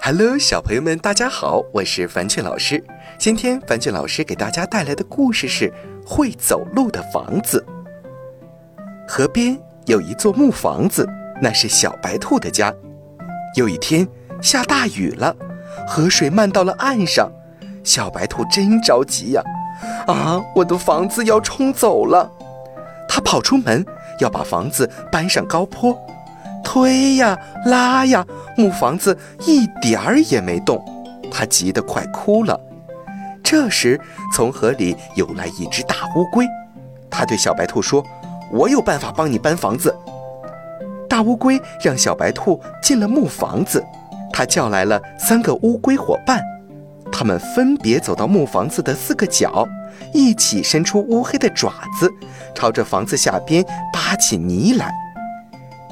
Hello，小朋友们，大家好，我是樊俊老师。今天樊俊老师给大家带来的故事是《会走路的房子》。河边有一座木房子，那是小白兔的家。有一天下大雨了，河水漫到了岸上，小白兔真着急呀！啊，我的房子要冲走了！它跑出门，要把房子搬上高坡。推呀拉呀，木房子一点儿也没动，他急得快哭了。这时，从河里游来一只大乌龟，他对小白兔说：“我有办法帮你搬房子。”大乌龟让小白兔进了木房子，他叫来了三个乌龟伙伴，他们分别走到木房子的四个角，一起伸出乌黑的爪子，朝着房子下边扒起泥来。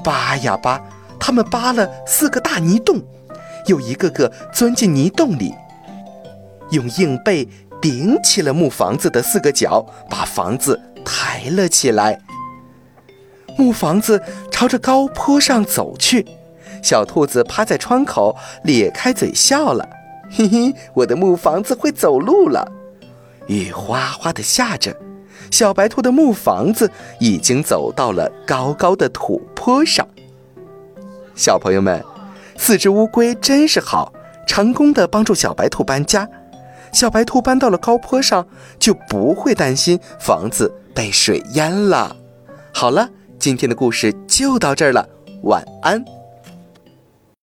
扒呀扒，他们扒了四个大泥洞，又一个个钻进泥洞里，用硬背顶起了木房子的四个角，把房子抬了起来。木房子朝着高坡上走去，小兔子趴在窗口，咧开嘴笑了：“嘿嘿，我的木房子会走路了。”雨哗哗地下着。小白兔的木房子已经走到了高高的土坡上。小朋友们，四只乌龟真是好，成功的帮助小白兔搬家。小白兔搬到了高坡上，就不会担心房子被水淹了。好了，今天的故事就到这儿了，晚安。